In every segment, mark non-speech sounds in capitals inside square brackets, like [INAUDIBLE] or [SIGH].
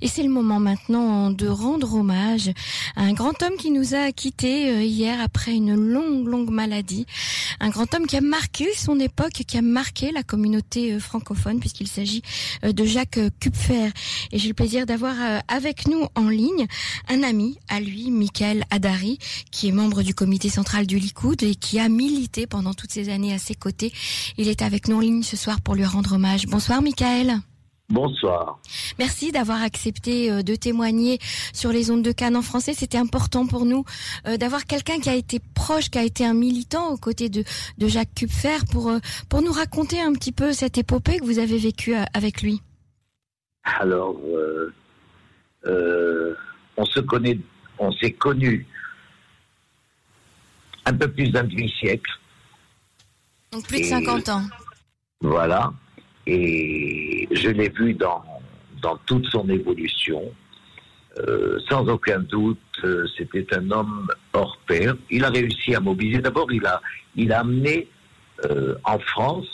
Et c'est le moment maintenant de rendre hommage à un grand homme qui nous a quittés euh, hier après une longue, longue maladie. Un grand homme qui a marqué son époque, qui a marqué la communauté euh, francophone, puisqu'il s'agit euh, de Jacques Kupfer. Et j'ai le plaisir d'avoir avec nous en ligne un ami à lui, Michael Adari, qui est membre du comité central du Likoud et qui a milité pendant toutes ces années à ses côtés. Il est avec nous en ligne ce soir pour lui rendre hommage. Bonsoir Michael. Bonsoir. Merci d'avoir accepté euh, de témoigner sur les ondes de Cannes en français. C'était important pour nous euh, d'avoir quelqu'un qui a été proche, qui a été un militant aux côtés de, de Jacques Kupfer pour, euh, pour nous raconter un petit peu cette épopée que vous avez vécue avec lui. Alors, on se connaît, on s'est connus un peu plus d'un demi-siècle. Donc plus de 50 ans. Voilà. Et je l'ai vu dans, dans toute son évolution. Euh, sans aucun doute, euh, c'était un homme hors pair. Il a réussi à mobiliser. D'abord, il a, il a amené euh, en France,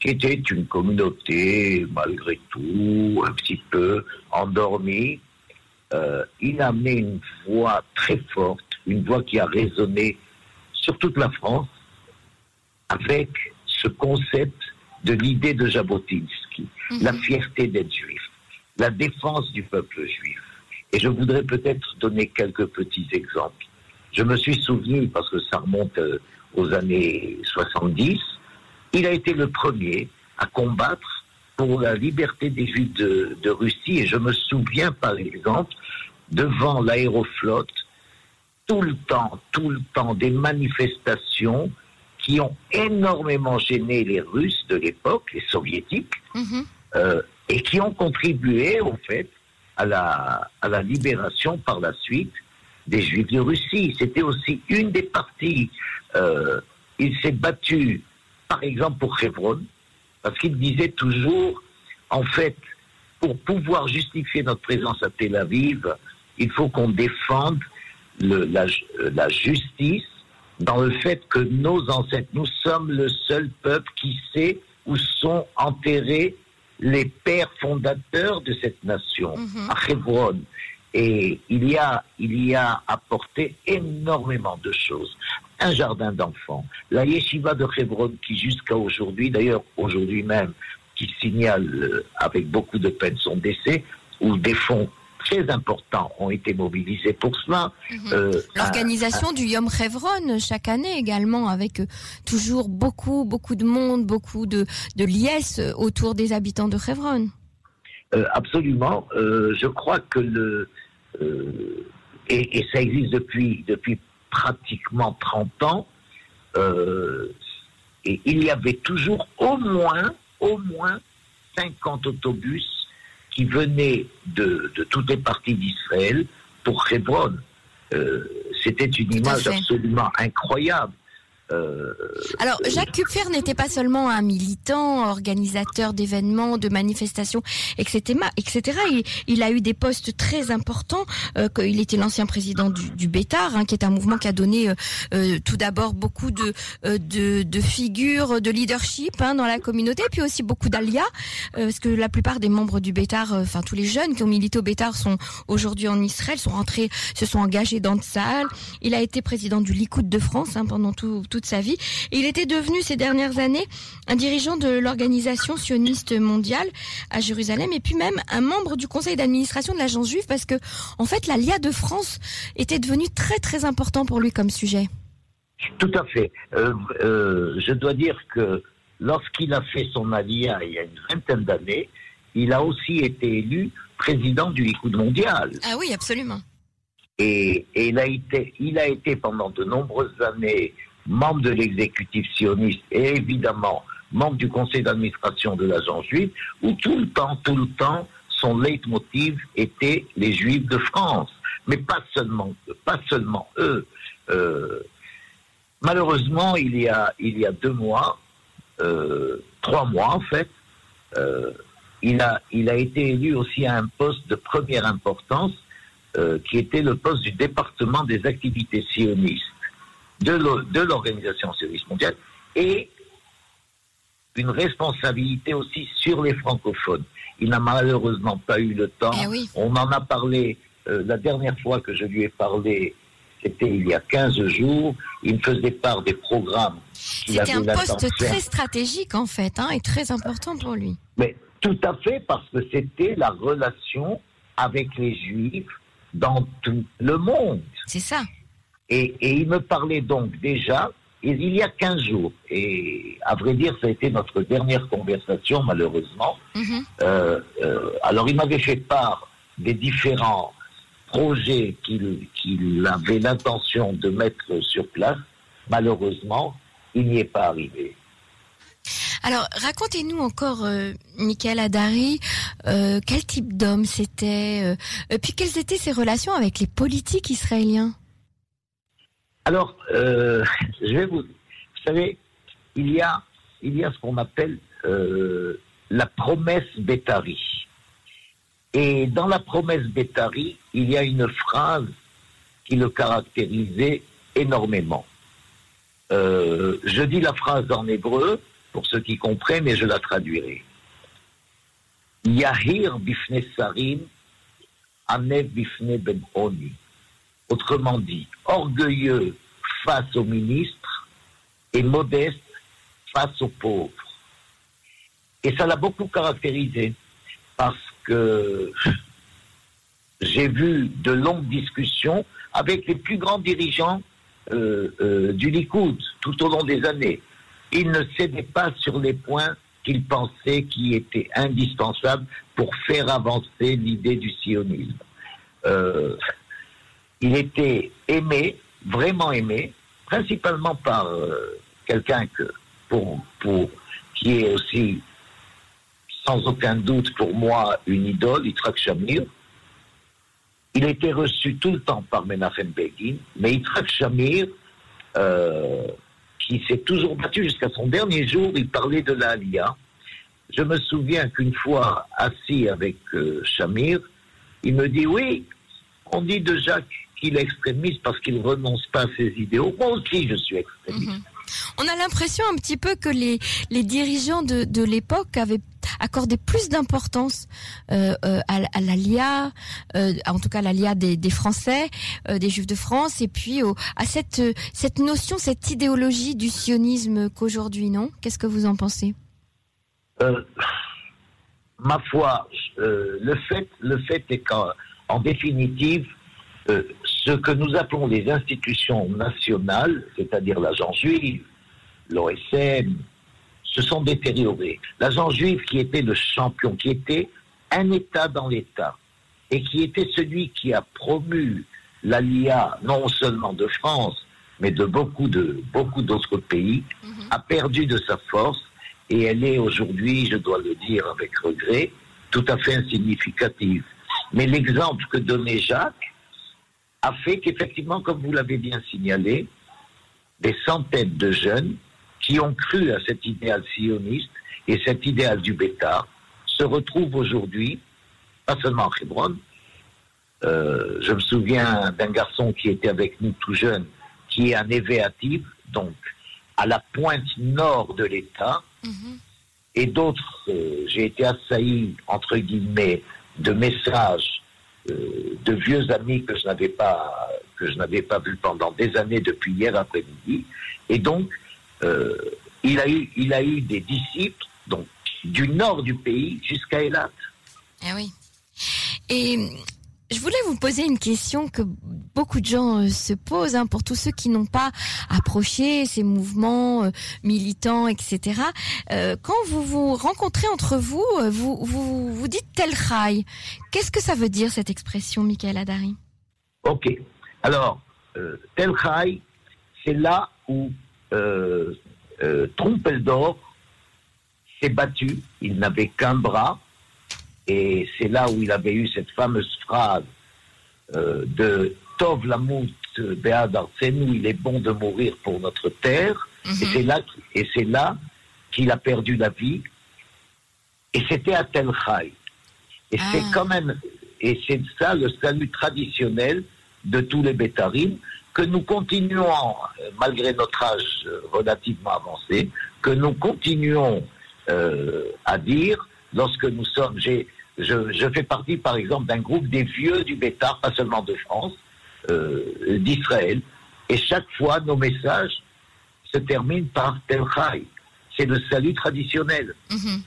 qui était une communauté, malgré tout, un petit peu endormie, il a amené une voix très forte, une voix qui a résonné sur toute la France, avec ce concept de l'idée de Jabotinsky, mhm. la fierté d'être juif, la défense du peuple juif. Et je voudrais peut-être donner quelques petits exemples. Je me suis souvenu, parce que ça remonte euh, aux années 70, il a été le premier à combattre pour la liberté des Juifs de, de Russie. Et je me souviens, par exemple, devant l'aéroflotte, tout le temps, tout le temps, des manifestations qui ont énormément gêné les Russes de l'époque, les Soviétiques, mhm. euh, et qui ont contribué, au fait, à la, à la libération par la suite des Juifs de Russie. C'était aussi une des parties. Euh, il s'est battu, par exemple, pour Hebron, parce qu'il disait toujours, en fait, pour pouvoir justifier notre présence à Tel Aviv, il faut qu'on défende le, la, la justice dans le fait que nos ancêtres, nous sommes le seul peuple qui sait où sont enterrés les pères fondateurs de cette nation, mhm. à Hebron. Et il y a, il y a apporté énormément de choses. Un jardin d'enfants, la yeshiva de Hebron qui jusqu'à aujourd'hui, d'ailleurs aujourd'hui même, qui signale euh, avec beaucoup de peine son décès, ou des fonds très importants ont été mobilisés pour cela. Mhm. Euh, L'organisation du Yom Chevron chaque année également, avec euh, toujours beaucoup, beaucoup de monde, beaucoup de, de liesses autour des habitants de Chevron. Euh, absolument. je crois que le et, et, ça existe depuis depuis pratiquement 30 ans. et il y avait toujours au moins au moins 50 autobus qui venaient de, toutes les parties d'Israël pour Hebron. Euh, c'était une image absolument incroyable. Euh, Alors, Jacques Kupfer n'était pas seulement un militant, organisateur d'événements, de manifestations, etc. etc. Il, a eu des postes très importants. Euh, il était l'ancien président du, du Bétar, hein, qui est un mouvement qui a donné euh, tout d'abord beaucoup de, de, figures de leadership hein, dans la communauté, puis aussi beaucoup d'alias, parce que la plupart des membres du Bétar, enfin tous les jeunes qui ont milité au Bétar sont aujourd'hui en Israël, sont rentrés, se sont engagés dans le Sahel. Il a été président du Likoud de France hein, pendant tout, tout de sa vie. il était devenu ces dernières années un dirigeant de l'organisation sioniste mondiale à Jérusalem et puis même un membre du conseil d'administration de l'agence juive parce que en fait l'ALIA de France était devenu très très important pour lui comme sujet. Tout à fait. Euh, euh, je dois dire que lorsqu'il a fait son alia il y a une vingtaine d'années, il a aussi été élu président du Likoud mondial. Ah oui, absolument. Et, et, il, a été, il a été pendant de nombreuses années membre de l'exécutif sioniste et évidemment membre du conseil d'administration de l'agence juive, où tout le temps, tout le temps, son leitmotiv était les juifs de France. Mais pas seulement, pas seulement eux. Euh, malheureusement, il y a, il y a deux mois, euh, trois mois en fait, euh, il, a, il a été élu aussi à un poste de première importance, qui était le poste du département des activités sionistes de l'Organisation Service mondiale et une responsabilité aussi sur les francophones. Il n'a malheureusement pas eu le temps. Eh On en a parlé euh, la dernière fois que je lui ai parlé. C'était il y a 15 jours. Il me faisait part des programmes. C'était un poste très stratégique en fait, hein, et très important pour lui. Mais tout à fait, parce que c'était la relation avec les Juifs dans tout le monde. C'est ça. Et, il me parlait donc déjà, il y a 15 jours, et à vrai dire, ça a été notre dernière conversation, malheureusement. Mhm. Euh, euh, alors, il m'avait fait part des différents projets qu'il avait l'intention de mettre sur place. Malheureusement, il n'y est pas arrivé. Alors, racontez-nous encore, euh, Michael Adari, euh, quel type d'homme c'était, euh, puis quelles étaient ses relations avec les politiques israéliens? Alors, je vais vous, vous savez, il y a, ce qu'on appelle la promesse Bétari. Et dans la promesse Bétari, il y a une phrase qui le caractérisait énormément. je dis la phrase en hébreu, pour ceux qui comprennent, et je la traduirai. Yahir bifne sarim, anev bifne ben. Autrement dit, orgueilleux face aux ministres et modeste face aux pauvres. Et ça l'a beaucoup caractérisé parce que j'ai vu de longues discussions avec les plus grands dirigeants euh, euh, du Likoud tout au long des années il ne cédait pas sur les points qu'il pensait qui étaient indispensables pour faire avancer l'idée du sionisme. Euh, il était aimé, vraiment aimé, principalement par euh, quelqu'un que pour, qui est aussi sans aucun doute pour moi une idole, Yitzhak Shamir. Il était reçu tout le temps par Menachem Begin, mais Yitzhak Shamir euh, qui s'est toujours battu jusqu'à son dernier jour. Il parlait de l'Alia. Je me souviens qu'une fois, assis avec euh, Shamir, il me dit Oui, on dit de Jacques qu'il est extrémiste parce qu'il renonce pas à ses idéaux. Moi aussi, je suis extrémiste. Mhm. On a l'impression un petit peu que les, les dirigeants de, de l'époque avaient accordé plus d'importance euh, euh, à, à l'ALIA, euh, en tout cas l'ALIA des, des Français, des Juifs de France, et puis au, à cette, cette notion, cette idéologie du sionisme qu'aujourd'hui, non? Qu'est-ce que vous en pensez? Ma foi, le fait, le fait est qu'en en définitive, ce que nous appelons les institutions nationales, c'est-à-dire l'agent juif, l'OSM, se sont détériorées. L'agent juif qui était le champion, qui était un État dans l'État, et qui était celui qui a promu l'ALIA, non seulement de France, mais de beaucoup de beaucoup d'autres pays, mhm. a perdu de sa force et elle est aujourd'hui, je dois le dire avec regret, tout à fait insignificative. Mais l'exemple que donnait Jacques, a fait qu'effectivement, comme vous l'avez bien signalé, des centaines de jeunes qui ont cru à cet idéal sioniste et cet idéal du bêta se retrouvent aujourd'hui, pas seulement à Hebron, euh, je me souviens d'un garçon qui était avec nous tout jeune, qui est un évéatif, donc à la pointe nord de l'État, mhm. et d'autres, euh, j'ai été assailli, entre guillemets, de messages de vieux amis que je n'avais pas que vu pendant des années depuis hier après-midi. Et donc, euh, il a eu a eu des disciples du nord du pays jusqu'à Elat. Ah oui. Et je voulais vous poser une question que beaucoup de gens euh, se posent hein, pour tous ceux qui n'ont pas approché ces mouvements euh, militants, etc. Euh, quand vous vous rencontrez entre vous, vous vous, dites tel. Qu'est-ce que ça veut dire cette expression, Michael Adari Ok. Alors, tel c'est là où Trompeldor s'est battu. Il n'avait qu'un bras et c'est là où il avait eu cette fameuse phrase euh, de Tov Lamout Be'ad Arsenu, il est bon de mourir pour notre terre. Et mhm. c'est là, et c'est là qu'il a perdu la vie. Et c'était à Tel Chai. Et c'est ah. quand même, et c'est ça le salut traditionnel de tous les bétarines, que nous continuons, malgré notre âge relativement avancé, que nous continuons euh, à dire lorsque nous sommes, j'ai, je, fais partie par exemple d'un groupe des vieux du Bétar, pas seulement de France, euh, d'Israël, et chaque fois nos messages se terminent par Tel C'est le salut traditionnel. Mhm.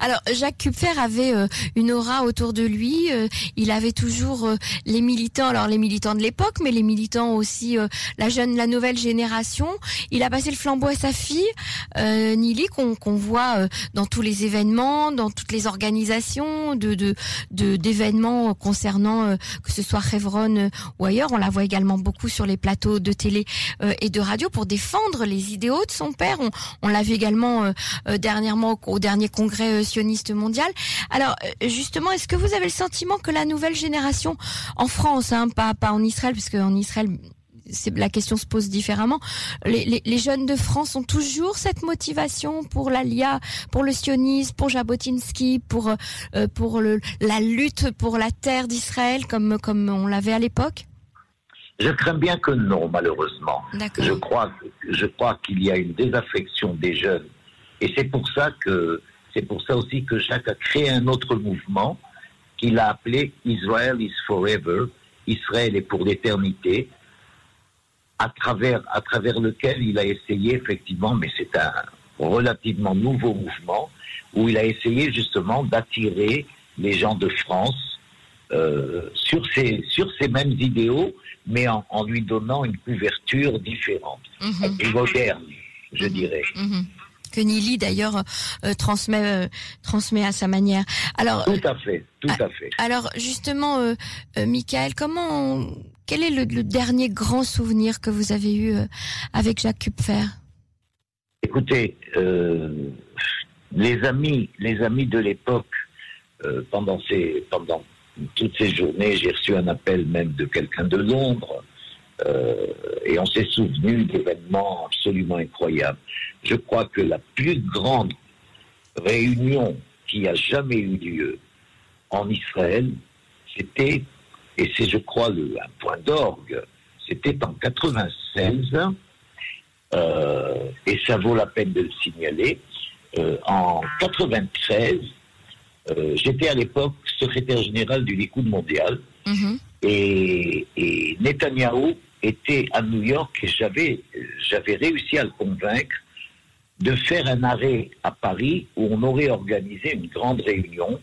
Alors Jacques Kupfer avait euh, une aura autour de lui. Euh, il avait toujours euh, les militants, alors les militants de l'époque, mais les militants aussi la jeune, la nouvelle génération. Il a passé le flambeau à sa fille Nili, qu'on voit dans tous les événements, dans toutes les organisations de d'événements concernant que ce soit Chevron ou ailleurs. On la voit également beaucoup sur les plateaux de télé et de radio pour défendre les idéaux de son père. On, l'a vu également dernièrement au dernier congrès sioniste mondial. Alors euh, justement, est-ce que vous avez le sentiment que la nouvelle génération en France, hein, pas pas en Israël, puisque en Israël la question se pose différemment. Les, jeunes de France ont toujours cette motivation pour l'ALIA, pour le sionisme, pour Jabotinsky, pour euh, pour le, la lutte pour la terre d'Israël, comme comme on l'avait à l'époque? Je crains bien que non, malheureusement. Je crois je crois qu'il y a une désaffection des jeunes, et c'est pour ça que c'est pour ça aussi que Jacques a créé un autre mouvement qu'il a appelé Israel is Forever, Israël est pour l'éternité, à travers, à travers lequel il a essayé effectivement, mais c'est un relativement nouveau mouvement, où il a essayé justement d'attirer les gens de France euh, sur, ces, sur ces mêmes idéaux, mais en, lui donnant une couverture différente, mhm. plus moderne, je mhm. dirais. Mhm que Nili d'ailleurs euh, transmet euh, transmet à sa manière. Alors tout à fait, tout à, fait. Alors justement, euh, Michael, comment quel est le, dernier grand souvenir que vous avez eu avec Jacques Kupfer? Écoutez, les amis, les amis de l'époque, pendant ces pendant toutes ces journées, j'ai reçu un appel même de quelqu'un de Londres euh, et on s'est souvenu d'événements absolument incroyables. Je crois que la plus grande réunion qui a jamais eu lieu en Israël, c'était, et c'est je crois le, un point d'orgue, c'était en 96, euh, et ça vaut la peine de le signaler. Euh, en 93, euh, j'étais à l'époque secrétaire général du Likoud mondial, mm-hmm. et, et Netanyahou était à New York et j'avais, j'avais réussi à le convaincre de faire un arrêt à Paris où on aurait organisé une grande réunion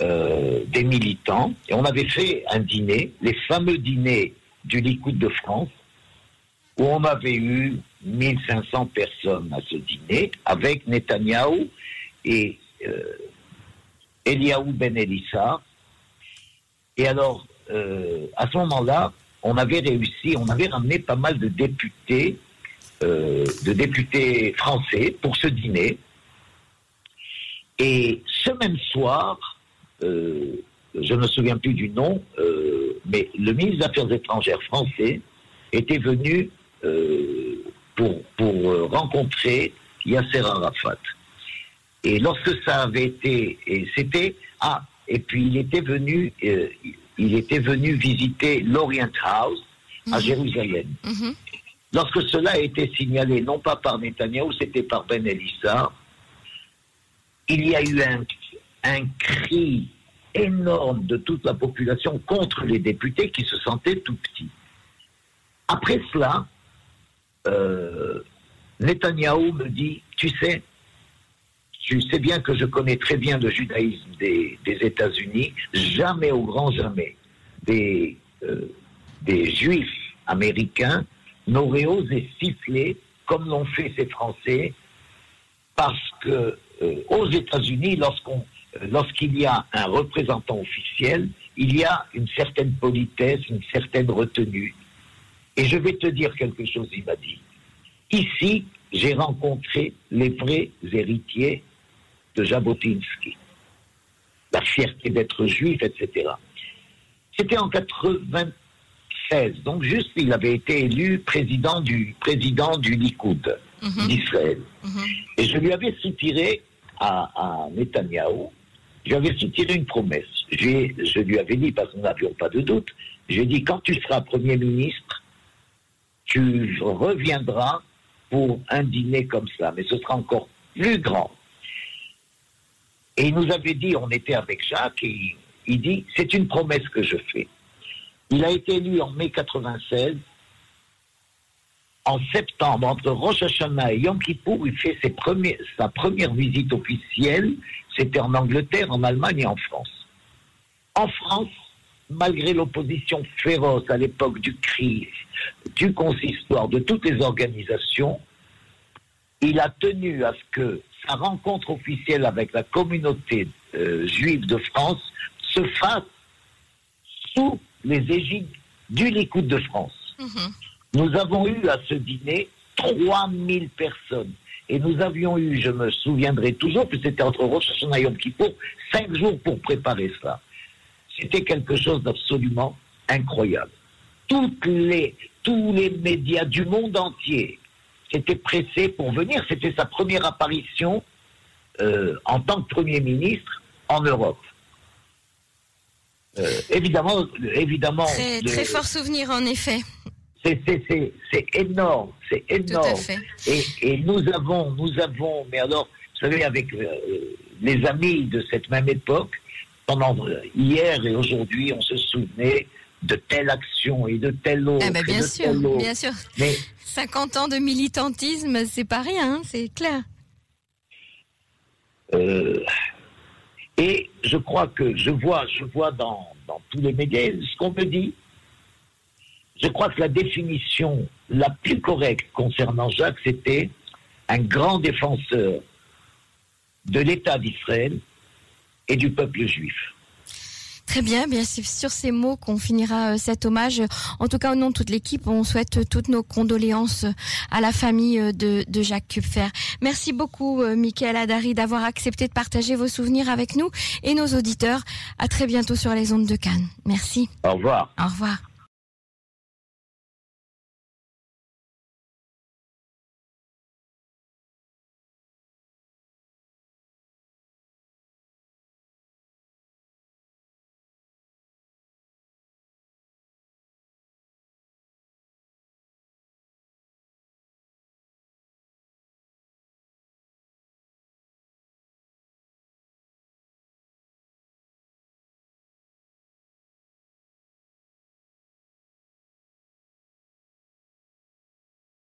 euh, des militants et on avait fait un dîner, les fameux dîners du Likoud de France, où on avait eu 1500 personnes à ce dîner avec Netanyahou et euh, Eliaou Ben Elissa. Et alors, euh, à ce moment-là, on avait réussi, on avait ramené pas mal de députés, euh, de députés français pour ce dîner. Et ce même soir, euh, je ne me souviens plus du nom, euh, mais le ministre des Affaires étrangères français était venu pour, pour rencontrer Yasser Arafat. Et lorsque ça avait été, et c'était, ah, et puis il était venu, il était venu visiter l'Orient House à mhm. Jérusalem. Mhm. Lorsque cela a été signalé, non pas par Netanyahu, c'était par Ben Elissa, il y a eu un, un, cri énorme de toute la population contre les députés qui se sentaient tout petits. Après cela, euh, Netanyahou me dit, tu sais, tu sais bien que je connais très bien le judaïsme des, États-Unis. Jamais, au grand jamais, des, euh, des juifs américains n'auraient osé siffler comme l'ont fait ces Français, parce que euh, aux États-Unis, euh, lorsqu'il y a un représentant officiel, il y a une certaine politesse, une certaine retenue. Et je vais te dire quelque chose, il m'a dit. Ici, j'ai rencontré les vrais héritiers de Jabotinsky, la fierté d'être juif, etc. C'était en 96, donc juste il avait été élu président du président du Likoud mhm. d'Israël. Mhm. Et je lui avais soutiré à, à Netanyahou, lui avais soutiré une promesse. Je lui avais dit, parce que nous n'avions pas de doute, j'ai dit quand tu seras Premier ministre, tu reviendras pour un dîner comme ça, mais ce sera encore plus grand. Et il nous avait dit, on était avec Jacques, et il dit, c'est une promesse que je fais. Il a été élu en mai 96. En septembre, entre Rosh Hashanah et Yom Kippour, il fait sa première visite officielle. C'était en Angleterre, en Allemagne et en France. En France, malgré l'opposition féroce à l'époque du CRIF, du consistoire, de toutes les organisations, il a tenu à ce que sa rencontre officielle avec la communauté euh, juive de France se fasse sous les égides du Likoud de France. Mhm. Nous avons eu à ce dîner 3000 personnes. Et nous avions eu, je me souviendrai toujours, que c'était entre Rosh Hashanah et Yom Kippour, cinq jours pour préparer ça. C'était quelque chose d'absolument incroyable. Toutes les, tous les médias du monde entier s'étaient pressés pour venir. C'était sa première apparition euh, en tant que Premier ministre en Europe. Euh, évidemment, évidemment. Très, très fort souvenir, en effet. C'est énorme, c'est énorme. Et, et, nous avons, nous avons, mais alors, vous savez, avec euh, les amis de cette même époque, pendant hier et aujourd'hui, on se souvenait de telle action et de telle autre. Ah bah bien sûr, bien sûr. Mais [LAUGHS] 50 ans de militantisme, c'est pas rien, hein, c'est clair. Euh, et je crois que je vois, je vois dans, dans tous les médias ce qu'on me dit. Je crois que la définition la plus correcte concernant Jacques, c'était un grand défenseur de l'État d'Israël et du peuple juif. Très bien, bien c'est sur ces mots qu'on finira euh, cet hommage. En tout cas, au nom de toute l'équipe, on souhaite toutes nos condoléances à la famille euh, de, Jacques Kupfer. Merci beaucoup, euh, Michael Adari, d'avoir accepté de partager vos souvenirs avec nous et nos auditeurs. À très bientôt sur les ondes de Cannes. Merci. Au revoir. Au revoir.